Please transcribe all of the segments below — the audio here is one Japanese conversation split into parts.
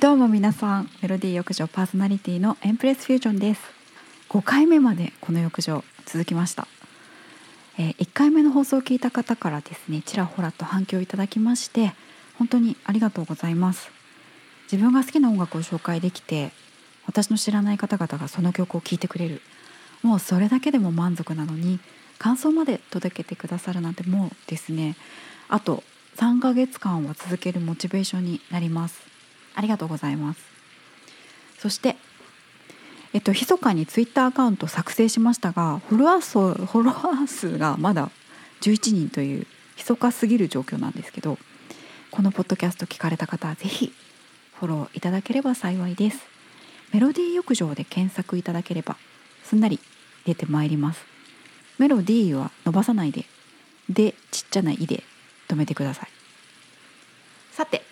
どうも皆さんメロディー浴場パーソナリティのエンプレスフュージョンです。5回目までこの浴場続きました、えー、1回目の放送を聞いた方からですねちらほらと反響いただきまして本当にありがとうございます。自分が好きな音楽を紹介できて私の知らない方々がその曲を聴いてくれる。もうそれだけでも満足なのに感想まで届けてくださるなんてもうですねあと3ヶ月間は続けるモチベーションになります。ありがとうございます。そしてえっと密かにツイッターアカウント作成しましたがフォロワー数フォロワー数がまだ11人という密かすぎる状況なんですけどこのポッドキャスト聞かれた方は是非フォローいただければ幸いです。メロディー浴場で検索いただければすんなり出てまいります。メロディーは伸ばさないででちっちゃな「い」で止めてください。さて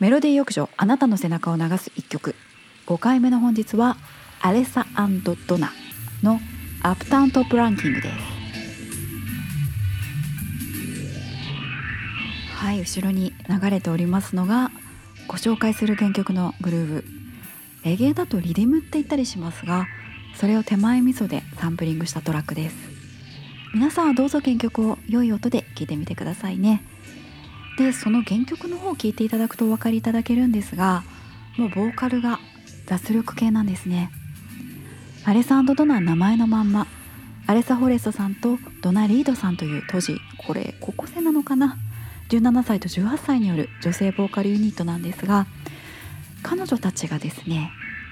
メロディー浴場あなたの背中を流す一曲。5回目の本日はアレサドナのアップタウントップランキングです。はい後ろに流れておりますのがご紹介する原曲のグルーヴレゲエだとリディムって言ったりしますがそれを手前味噌でサンプリングしたトラックです。皆さんはどうぞ原曲を良い音で聴いてみてくださいね。でその原曲の方を聴いていただくとお分かりいただけるんですがもうボーカルが脱力系なんですね。アレサドナー名前のまんまアレサ・フォレストさんとドナ・リードさんという当時これ高校生なのかな？17歳と18歳による女性ボーカルユニットなんですが彼女たちがですね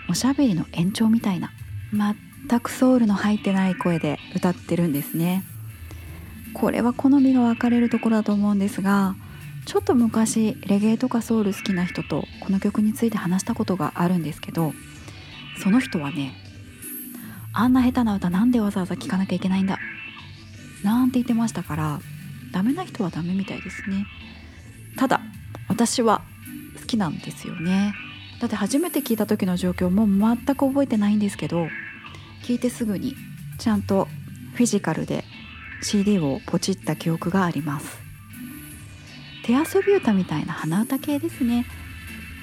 おしゃべりの延長みたいな全くソウルの入ってない声で歌ってるんですね。これは好みが分かれるところだと思うんですがちょっと昔レゲエとかソウル好きな人とこの曲について話したことがあるんですけどその人はねあんな下手な歌なんでわざわざ聴かなきゃいけないんだなんて言ってましたからダメな人はダメみたいですね。ただ私は好きなんですよね。だって初めて聞いた時の状況も全く覚えてないんですけど聞いてすぐにちゃんとフィジカルで CD をポチった記憶があります。手遊び歌みたいな鼻歌系ですね。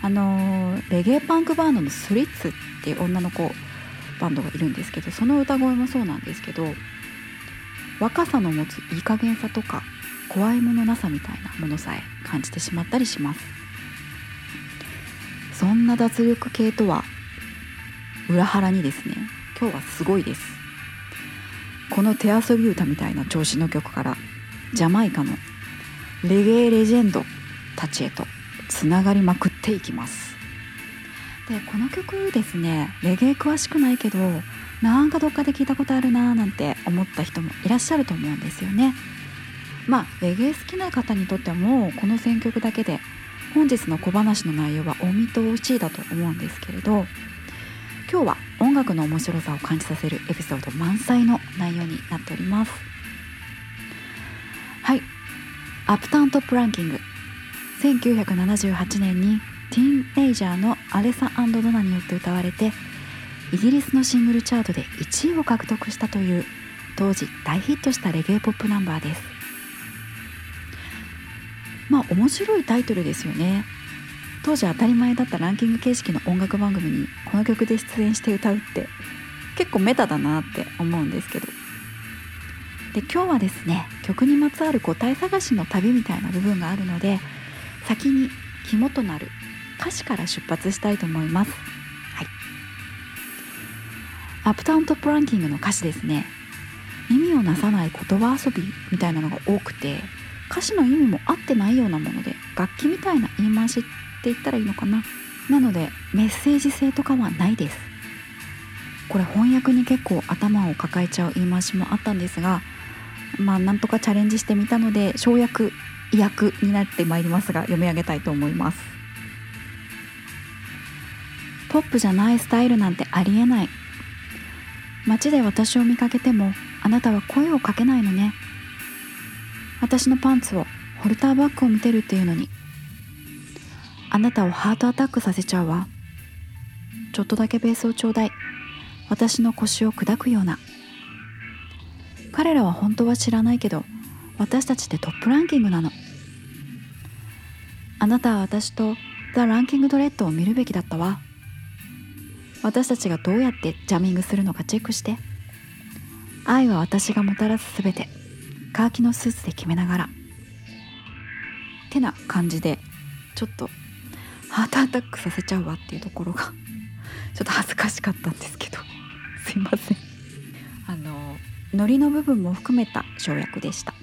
あのレゲエパンクバンドのスリッツっていう女の子バンドがいるんですけどその歌声もそうなんですけど若さの持ついい加減さとか怖いものなさみたいなものさえ感じてしまったりします。そんな脱力系とは裏腹にですね今日はすごいです。この手遊び歌みたいな調子の曲からジャマイカのレゲエレジェンドたちへとつながりまくっていきます。でこの曲ですねレゲエ詳しくないけどなんかどっかで聞いたことあるなーなんて思った人もいらっしゃると思うんですよね。まあレゲエ好きな方にとってもこの選曲だけで本日の小話の内容はお見通しだと思うんですけれど今日は音楽の面白さを感じさせるエピソード満載の内容になっております。はい。アプタウントップランキング。1978年にティーンエイジャーのアレサドナによって歌われてイギリスのシングルチャートで1位を獲得したという当時大ヒットしたレゲエポップナンバーです。まあ面白いタイトルですよね。当時当たり前だったランキング形式の音楽番組にこの曲で出演して歌うって結構メタだなって思うんですけど。で今日はですね曲にまつわる答え探しの旅みたいな部分があるので先に肝となる歌詞から出発したいと思います。はい、アップタウントップランキングの歌詞ですね。意味をなさない言葉遊びみたいなのが多くて歌詞の意味も合ってないようなもので楽器みたいな言い回しって言ったらいいのかな。なのでメッセージ性とかはないです。これ翻訳に結構頭を抱えちゃう言い回しもあったんですがまあなんとかチャレンジしてみたので省略意訳になってまいりますが読み上げたいと思います。ポップじゃないスタイルなんてありえない。街で私を見かけてもあなたは声をかけないのね。私のパンツをホルターバッグを見てるっていうのに。あなたをハートアタックさせちゃうわ。ちょっとだけベースをちょうだい。私の腰を砕くような。彼らは本当は知らないけど私たちってトップランキングなの。あなたは私とザ・ランキングドレッドを見るべきだったわ。私たちがどうやってジャミングするのかチェックして。愛は私がもたらす全てカーキのスーツで決めながら。てな感じでちょっとハートアタックさせちゃうわっていうところがちょっと恥ずかしかったんですけど。すいません。あのノリの部分も含めた省略でした。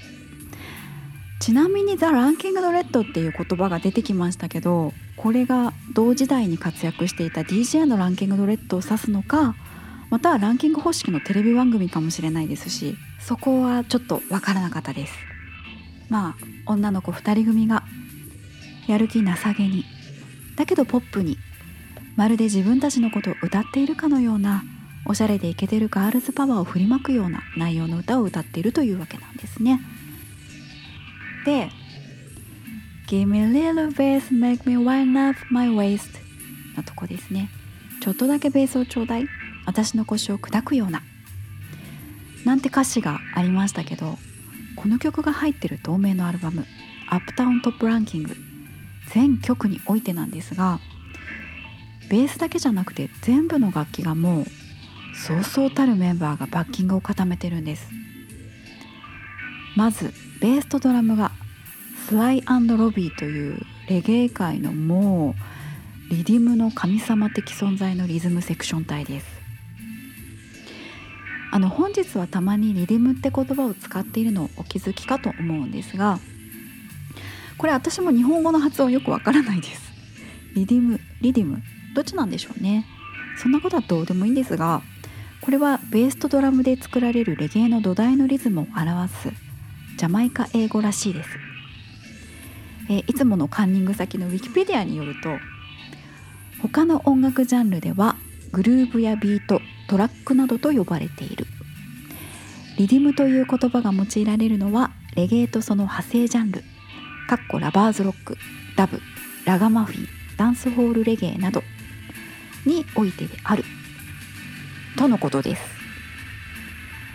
ちなみに「ザ・ランキング・ドレッド」っていう言葉が出てきましたけどこれが同時代に活躍していた DJ のランキング・ドレッドを指すのかまたはランキング方式のテレビ番組かもしれないですしそこはちょっとわからなかったです。まあ女の子2人組がやる気なさげにだけどポップにまるで自分たちのことを歌っているかのようなおしゃれでイケてるガールズパワーを振りまくような内容の歌を歌っているというわけなんですね。で「Give me a little bass, make me wind up my waist」のとこですね。ちょっとだけベースをちょうだい私の腰を砕くようななんて歌詞がありましたけどこの曲が入ってる同名のアルバム「アップタウントップランキング」全曲においてなんですがベースだけじゃなくて全部の楽器がもうそうそうたるメンバーがバッキングを固めてるんです。まずベースとドラムがスライロビーというレゲエ界のもうリディムの神様的存在のリズムセクション隊です。あの本日はたまにリディムって言葉を使っているのをお気づきかと思うんですがこれ私も日本語の発音よくわからないです。リディムリディムどっちなんでしょうね。そんなことはどうでもいいんですがこれはベースとドラムで作られるレゲエの土台のリズムを表すジャマイカ英語らしいです、え、いつものカンニング先のウィキペディアによると他の音楽ジャンルではグルーブやビートトラックなどと呼ばれている。リディムという言葉が用いられるのはレゲエとその派生ジャンルかっこラバーズロックダブラガマフィンダンスホールレゲエなどにおいてである。とのことです。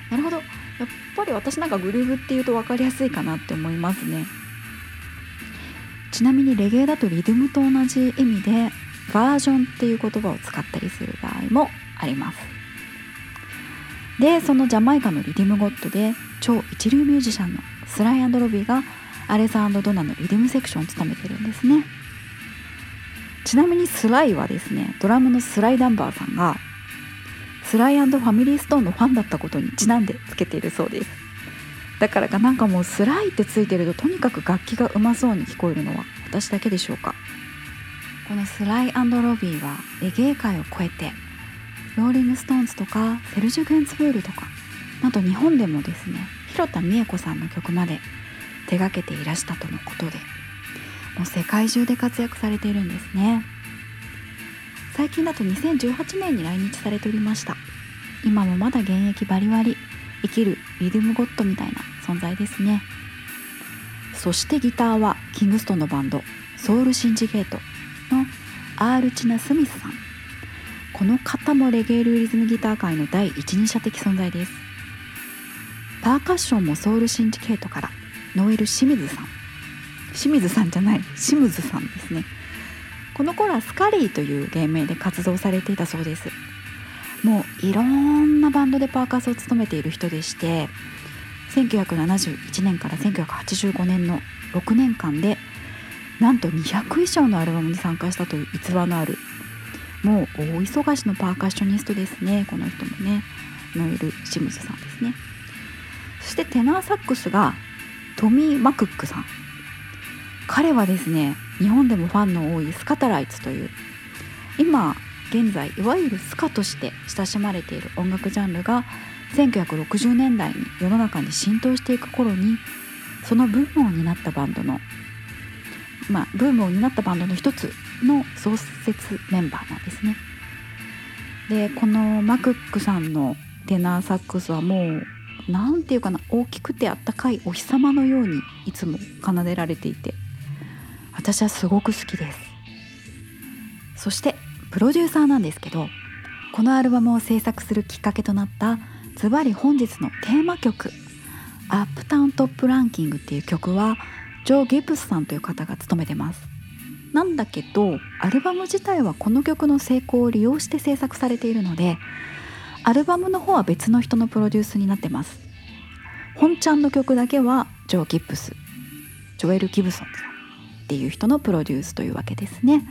なるほど。やっぱり私なんかグルーブっていうと分かりやすいかなって思いますね。ちなみにレゲエだとリズムと同じ意味でバージョンっていう言葉を使ったりする場合もあります。でそのジャマイカのリディムゴッドで超一流ミュージシャンのスライロビーがアレサドナのリディムセクションを務めてるんですね。ちなみにスライはですねドラムのスライダンバーさんがスライファミリーストーンのファンだったことにちなんでつけているそうです。だからかなんかもうスライってついてるととにかく楽器がうまそうに聞こえるのは私だけでしょうか？このスライロビーはレゲエ界を超えてローリング・ストーンズとかセルジュ・ゲンツブールとかなんと日本でもですね広田美恵子さんの曲まで手がけていらしたとのことでもう世界中で活躍されているんですね。最近だと2018年に来日されておりました。今もまだ現役バリバリ生きるリズムゴッドみたいな存在ですね。そしてギターはキングストンのバンドソウルシンジゲートのアールチナ・スミスさん。この方もレゲエルリズムギター界の第一人者的存在です。パーカッションもソウルシンジケートからノエル清水さん。清水さんじゃない清水さんですね。この頃はスカリーという芸名で活動されていたそうです。もういろんなバンドでパーカスを務めている人でして1971年から1985年の6年間でなんと200以上のアルバムに参加したという逸話のあるもう大忙しのパーカッショニストですね。この人もねノエル・シムズさんですね。そしてテナーサックスがトミー・マクックさん。彼はですね日本でもファンの多いスカタライツという今現在いわゆるスカとして親しまれている音楽ジャンルが1960年代に世の中に浸透していく頃にそのブームを担ったバンドのまあブームを担ったバンドの一つの創設メンバーなんですね。でこのマクックさんのテナーサックスはもう何て言うかな大きくてあったかいお日様のようにいつも奏でられていて私はすごく好きです。そしてプロデューサーなんですけどこのアルバムを制作するきっかけとなったズバリ本日のテーマ曲「アップタウントップランキング」っていう曲はジョー・ギブスさんという方が務めてます。なんだけどアルバム自体はこの曲の成功を利用して制作されているのでアルバムの方は別の人のプロデュースになってます。本ちゃんの曲だけはジョー・ギプスジョエル・ギブソンさんっていう人のプロデュースというわけですね。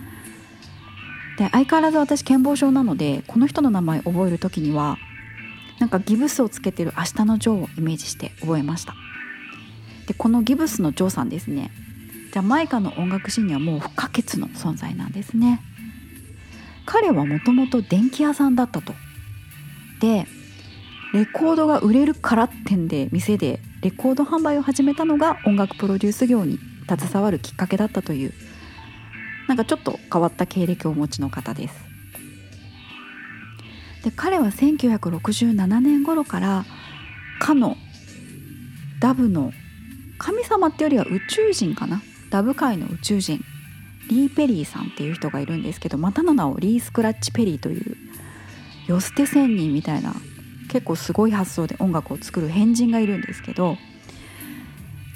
で相変わらず私健忘症なのでこの人の名前覚える時にはなんかギブスをつけてる明日のジョーをイメージして覚えました。でこのギブスのジョーさんですね。ジャマイカの音楽シーンにはもう不可欠の存在なんですね。彼はもともと電気屋さんだったと。でレコードが売れるからってんで店でレコード販売を始めたのが音楽プロデュース業に。携わるきっかけだったという。なんかちょっと変わった経歴をお持ちの方です。で彼は1967年頃からかのダブの神様ってよりは宇宙人かな？ダブ界の宇宙人。リー・ペリーさんっていう人がいるんですけどまたの名をリー・スクラッチ・ペリーというよ捨て仙人みたいな結構すごい発想で音楽を作る変人がいるんですけど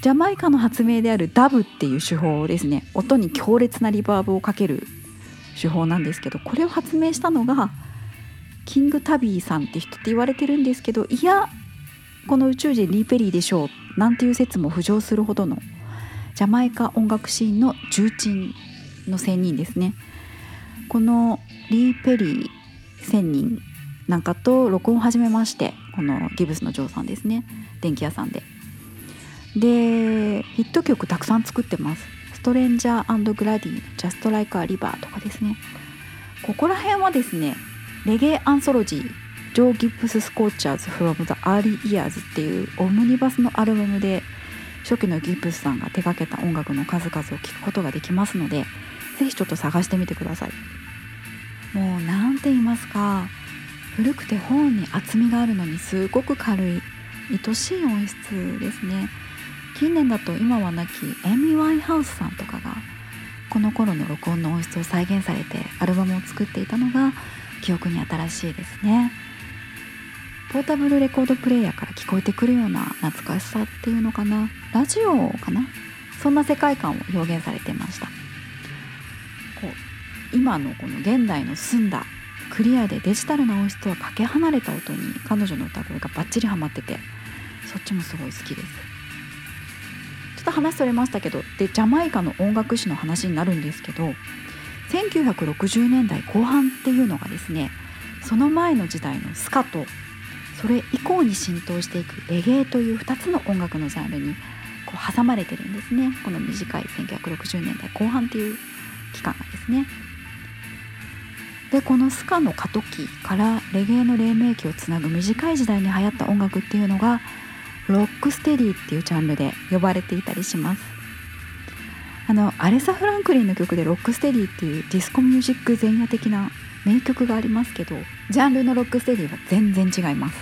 ジャマイカの発明であるダブっていう手法ですね。音に強烈なリバーブをかける手法なんですけどこれを発明したのがキング・タビーさんって人って言われてるんですけどいやこの宇宙人リー・ペリーでしょうなんていう説も浮上するほどのジャマイカ音楽シーンの重鎮の仙人ですね。このリー・ペリー仙人なんかと録音を始めましてこのギブスのジョーさんですね。電気屋さんで。でヒット曲たくさん作ってます「ストレンジャーグラディの「Just Like a River」とかですね。ここら辺はですね Reggae Anthology Joe Gibbs Scorchers from the Early Years っていうオムニバスのアルバムで初期のギプスさんが手掛けた音楽の数々を聴くことができますので是非ちょっと探してみてください。もう何て言いますか古くて本に厚みがあるのにすごく軽い愛しい音質ですね。近年だと今は亡きエミ・ワイハウスさんとかがこの頃の録音の音質を再現されてアルバムを作っていたのが記憶に新しいですね。ポータブルレコードプレーヤーから聞こえてくるような懐かしさっていうのかな？ラジオかな？そんな世界観を表現されてました。こう今のこの現代の澄んだクリアでデジタルな音質とはかけ離れた音に彼女の歌声がバッチリハマっててそっちもすごい好きです。っと話それましたけどでジャマイカの音楽史の話になるんですけど1960年代後半っていうのがですねその前の時代のスカとそれ以降に浸透していくレゲエという2つの音楽のジャンルにこう挟まれてるんですねこの短い1960年代後半っていう期間がですね。でこのスカの過渡期からレゲエの黎明期をつなぐ短い時代に流行った音楽っていうのがロックステディっていうジャンルで呼ばれていたりします。あのアレサ・フランクリンの曲で Rock Steady っていうディスコミュージック前夜的な名曲がありますけどジャンルのロックステディは全然違います。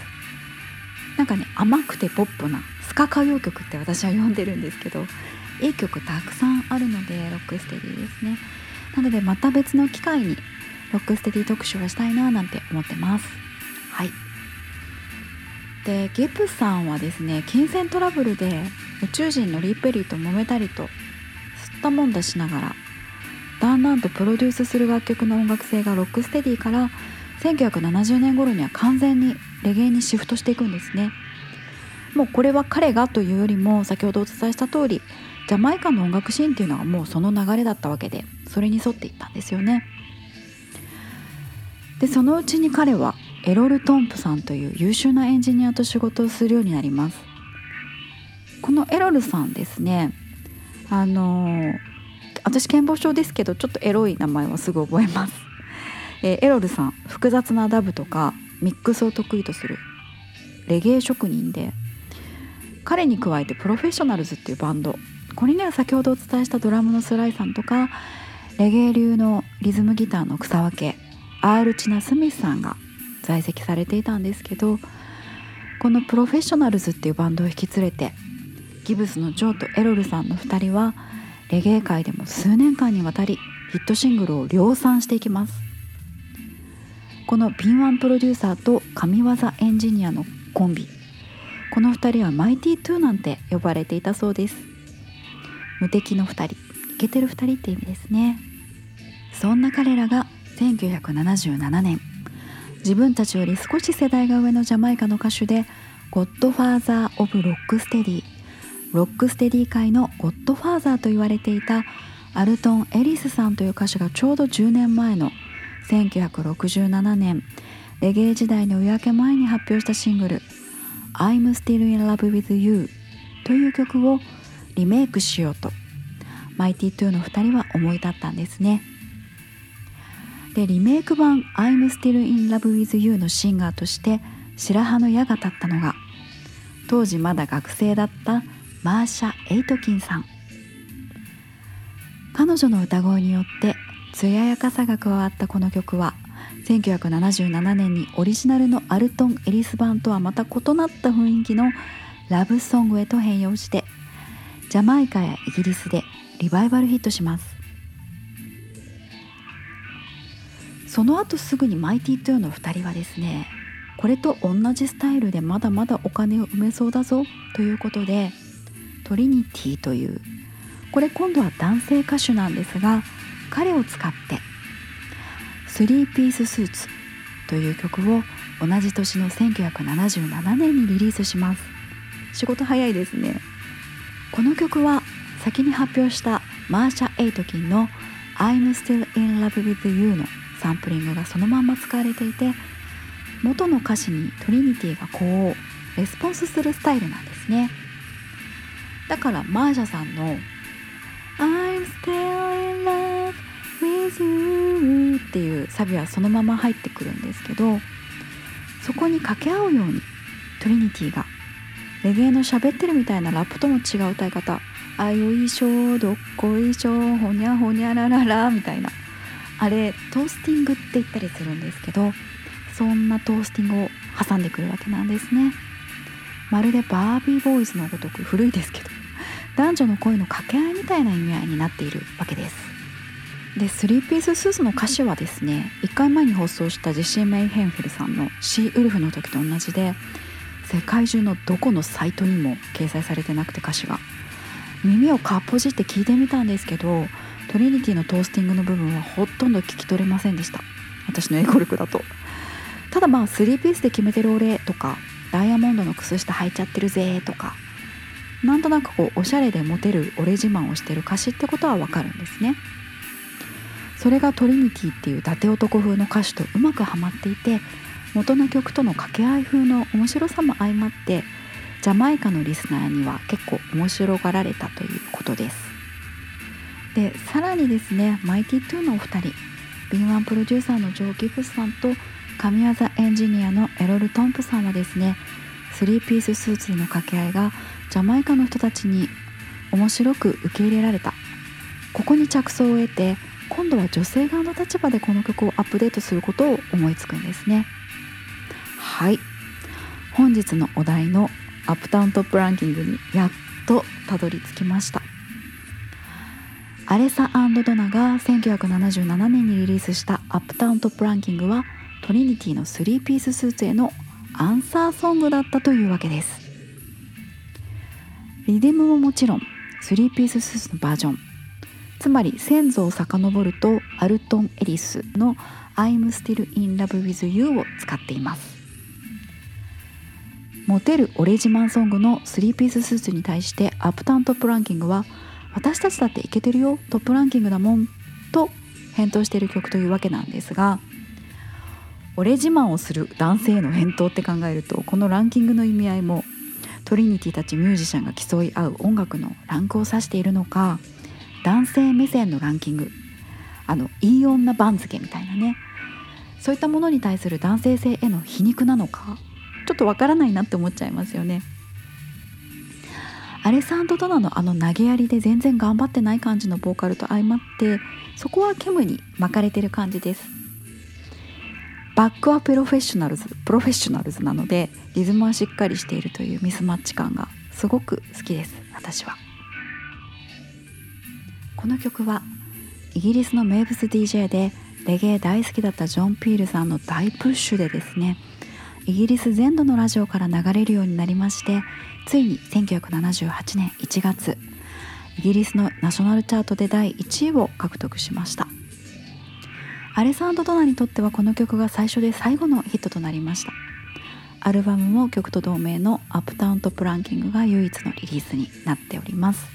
なんかね甘くてポップなスカ歌謡曲って私は呼んでるんですけどいい曲たくさんあるのでロックステディですね。なのでまた別の機会にロックステディ特集をしたいななんて思ってます。はい。でギブスさんはですね金銭トラブルで宇宙人のリー・ペリーと揉めたりと吸ったもんだしながらだんだんとプロデュースする楽曲の音楽性がロックステディから1970年頃には完全にレゲエにシフトしていくんですね。もうこれは彼がというよりも先ほどお伝えした通りジャマイカの音楽シーンっていうのはもうその流れだったわけでそれに沿っていったんですよね。でそのうちに彼はエロル・トンプさんという優秀なエンジニアと仕事をするようになります。このエロルさんですねあの私健忘症ですけどちょっとエロい名前はすぐ覚えます、えー、エロルさん複雑なダブとかミックスを得意とするレゲエ職人で彼に加えてプロフェッショナルズっていうバンド。これには先ほどお伝えしたドラムのスライさんとかレゲエ流のリズムギターの草分けアールチナ・スミスさんが在籍されていたんですけどこのプロフェッショナルズっていうバンドを引き連れてギブスのジョーとエロルさんの2人はレゲエ界でも数年間にわたりヒットシングルを量産していきます。この敏腕プロデューサーと神業エンジニアのコンビ。この2人はマイティトゥーなんて呼ばれていたそうです。無敵の2人イケてる2人って意味ですね。そんな彼らが1977年自分たちより少し世代が上のジャマイカの歌手でゴッドファーザー・オブ・ロックステディ。ロックステディ界のゴッドファーザーと言われていたアルトン・エリスさんという歌手がちょうど10年前の1967年レゲエ時代の夜明け前に発表したシングル「I'm Still in Love with You」という曲をリメイクしようとマイティトゥーの2人は思い立ったんですね。でリメイク版「I'm Still in Love with You」のシンガーとして白羽の矢が立ったのが当時まだ学生だったマーシャ・エイトキンさん。彼女の歌声によって艶やかさが加わったこの曲は1977年にオリジナルのアルトン・エリス版とはまた異なった雰囲気のラブソングへと変容してジャマイカやイギリスでリバイバルヒットします。その後すぐにマイティトゥーの2人はですねこれと同じスタイルでまだまだお金を埋めそうだぞということでトリニティというこれ今度は男性歌手なんですが彼を使って「スリーピーススーツ」という曲を同じ年の1977年にリリースします。仕事早いですね。この曲は先に発表したマーシャ・エイトキンの「I'm Still in Love with You」のサンプリングがそのまんま使われていて元の歌詞にトリニティがこうレスポンスするスタイルなんですね。だからマーシャさんの「I'm still in love with you」っていうサビはそのまま入ってくるんですけどそこに掛け合うようにトリニティがレゲエの喋ってるみたいなラップとも違う歌い方「あよいしょどっこいしょ？ほにゃほにゃららら」みたいな。あれトースティングって言ったりするんですけどそんなトースティングを挟んでくるわけなんですね。まるでバービーボーイズのごとく古いですけど男女の恋の掛け合いみたいな意味合いになっているわけです。でスリーピーススーツの歌詞はですね1回前に放送したジェシー・メイヘンフェルさんの「シー・ウルフ」の時と同じで世界中のどこのサイトにも掲載されてなくて歌詞が。耳をかっぽじって聞いてみたんですけどトリニティのトースティングの部分はほとんど聞き取れませんでした。私の英語力だと。ただまあ3ピースで決めてる俺とかダイヤモンドの靴下履いちゃってるぜとかなんとなくこうおしゃれでモテる俺自慢をしてる歌詞ってことはわかるんですね。それがトリニティっていう伊達男風の歌詞とうまくはまっていて元の曲との掛け合い風の面白さも相まってジャマイカのリスナーには結構面白がられたということです。でさらにですねマイティトゥーのお二人敏腕プロデューサーのジョー・ギブスさんと神業エンジニアのエロル・トンプソンさんはですねスリーピーススーツの掛け合いがジャマイカの人たちに面白く受け入れられた。ここに着想を得て今度は女性側の立場でこの曲をアップデートすることを思いつくんですね。はい。本日のお題のアップタウントップランキングにやっとたどり着きました。アレサドナが1977年にリリースしたアップタウントップランキングはトリニティの3ピーススーツへのアンサーソングだったというわけです。リデムももちろん3ピーススーツのバージョン。つまり先祖を遡るとアルトン・エリスの「I'm Still in Love with You」を使っています。モテるオレジマンソングの3ピーススーツに対してアップタウントップランキングは私たちだっていけてるよトップランキングだもんと返答している曲というわけなんですがオレ自慢をする男性への返答って考えるとこのランキングの意味合いもトリニティたちミュージシャンが競い合う音楽のランクを指しているのか男性目線のランキングあのいい女番付みたいなね。そういったものに対する男性性への皮肉なのかちょっとわからないなって思っちゃいますよね。アレサンド・ドナのあの投げやりで全然頑張ってない感じのボーカルと相まってそこはケムに巻かれてる感じです。バックはプロフェッショナルズプロフェッショナルズなのでリズムはしっかりしているというミスマッチ感がすごく好きです私は。この曲はイギリスの名物 DJ でレゲエ大好きだったジョン・ピールさんの大プッシュでですねイギリス全土のラジオから流れるようになりましてついに1978年1月イギリスのナショナルチャートで第1位を獲得しました。アレサンド・ドナにとってはこの曲が最初で最後のヒットとなりました。アルバムも曲と同名の「アップタウントプランキング」が唯一のリリースになっております。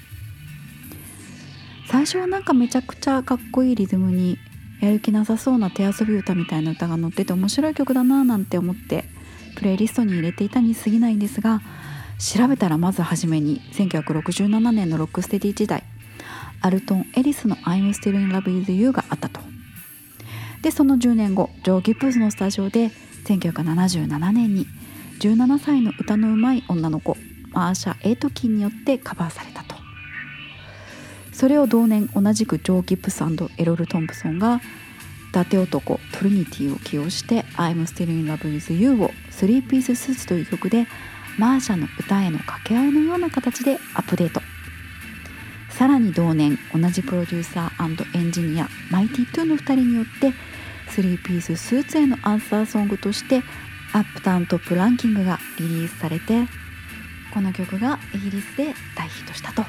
最初はなんかめちゃくちゃかっこいいリズムにやる気なさそうな手遊び歌みたいな歌が載ってて面白い曲だななんて思ってプレイリストに入れていたに過ぎないんですが調べたらまず初めに1967年のロックステディ時代アルトン・エリスの「I'm Still in Love with You」があったと。でその10年後ジョー・ギプスのスタジオで1977年に17歳の歌のうまい女の子マーシャ・エイトキンによってカバーされたと。それを同年同じくジョー・ギプスエロル・トンプソンが伊達男トリニティを起用して「I'm Still in Love with You」を3ピーススーツという曲でマーシャの歌への掛け合いのような形でアップデート。さらに同年同じプロデューサーエンジニアマイティトゥーの2人によって3ピーススーツへのアンサーソングとして Uptown Top Ranking がリリースされてこの曲がイギリスで大ヒットしたと。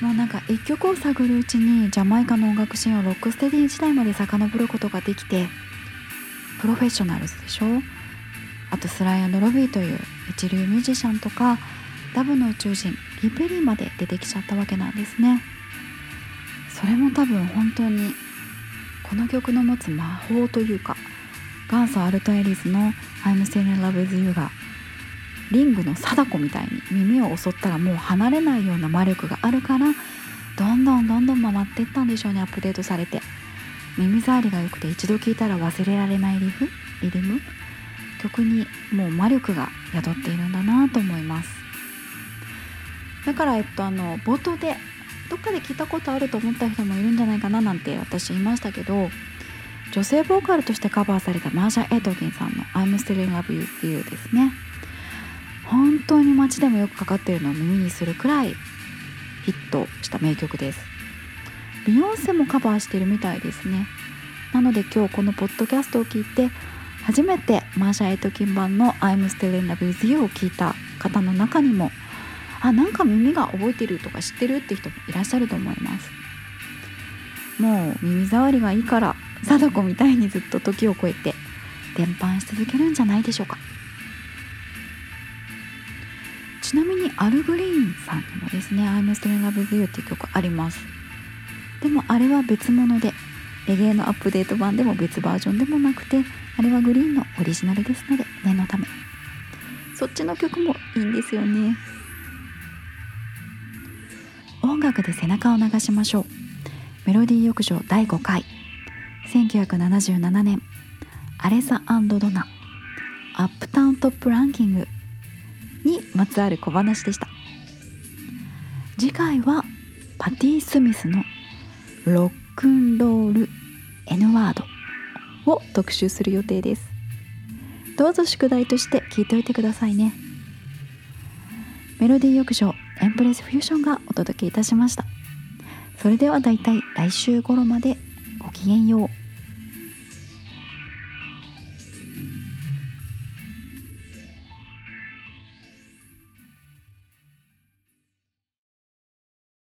もうなんか一曲を探るうちにジャマイカの音楽シーンをロックステディ時代まで遡ることができてプロフェッショナルズでしょ？あとスライアンドロビーという一流ミュージシャンとかダブの宇宙人リペリーまで出てきちゃったわけなんですね。それも多分本当にこの曲の持つ魔法というか元祖アルトエリスの「I'm Still in Love with You」がリングの貞子みたいに耳を襲ったらもう離れないような魔力があるからどんどんどんどん回っていったんでしょうねアップデートされて。耳障りが良くて一度聴いたら忘れられないリフリズム。曲にもう魔力が宿っているんだなと思います。だからえっとあの冒頭でどっかで聞いたことあると思った人もいるんじゃないかななんて私言いましたけど女性ボーカルとしてカバーされたマーシャ・エドギンさんの「I'm Still in Love with You」ですね。本当に街でもよくかかっているのを耳にするくらいヒットした名曲です。ビヨンセもカバーしてるみたいですね。なので今日このポッドキャストを聞いて初めてマーシャ・エイトキン版の「I'm Still in Love with You」を聞いた方の中にもあなんか耳が覚えてるとか知ってるって人もいらっしゃると思います。もう耳障りがいいから貞子みたいにずっと時を超えて伝播し続けるんじゃないでしょうか。ちなみにアル・グリーンさんにもですね「I'm Still in Love with You」っていう曲あります。でもあれは別物でレゲエのアップデート版でも別バージョンでもなくてあれはグリーンのオリジナルですので念のため。そっちの曲もいいんですよね。音楽で背中を流しましょう。メロディー浴場第5回。1977年。アレサドナ。アップタウントップランキング。にまつわる小話でした。次回はパティ・スミスのロックンロール N ワード。を特集する予定です。どうぞ宿題として聞いておいてくださいね。メロディー浴場エンプレスフュージョンがお届けいたしました。それではだいたい来週頃までごきげんよう。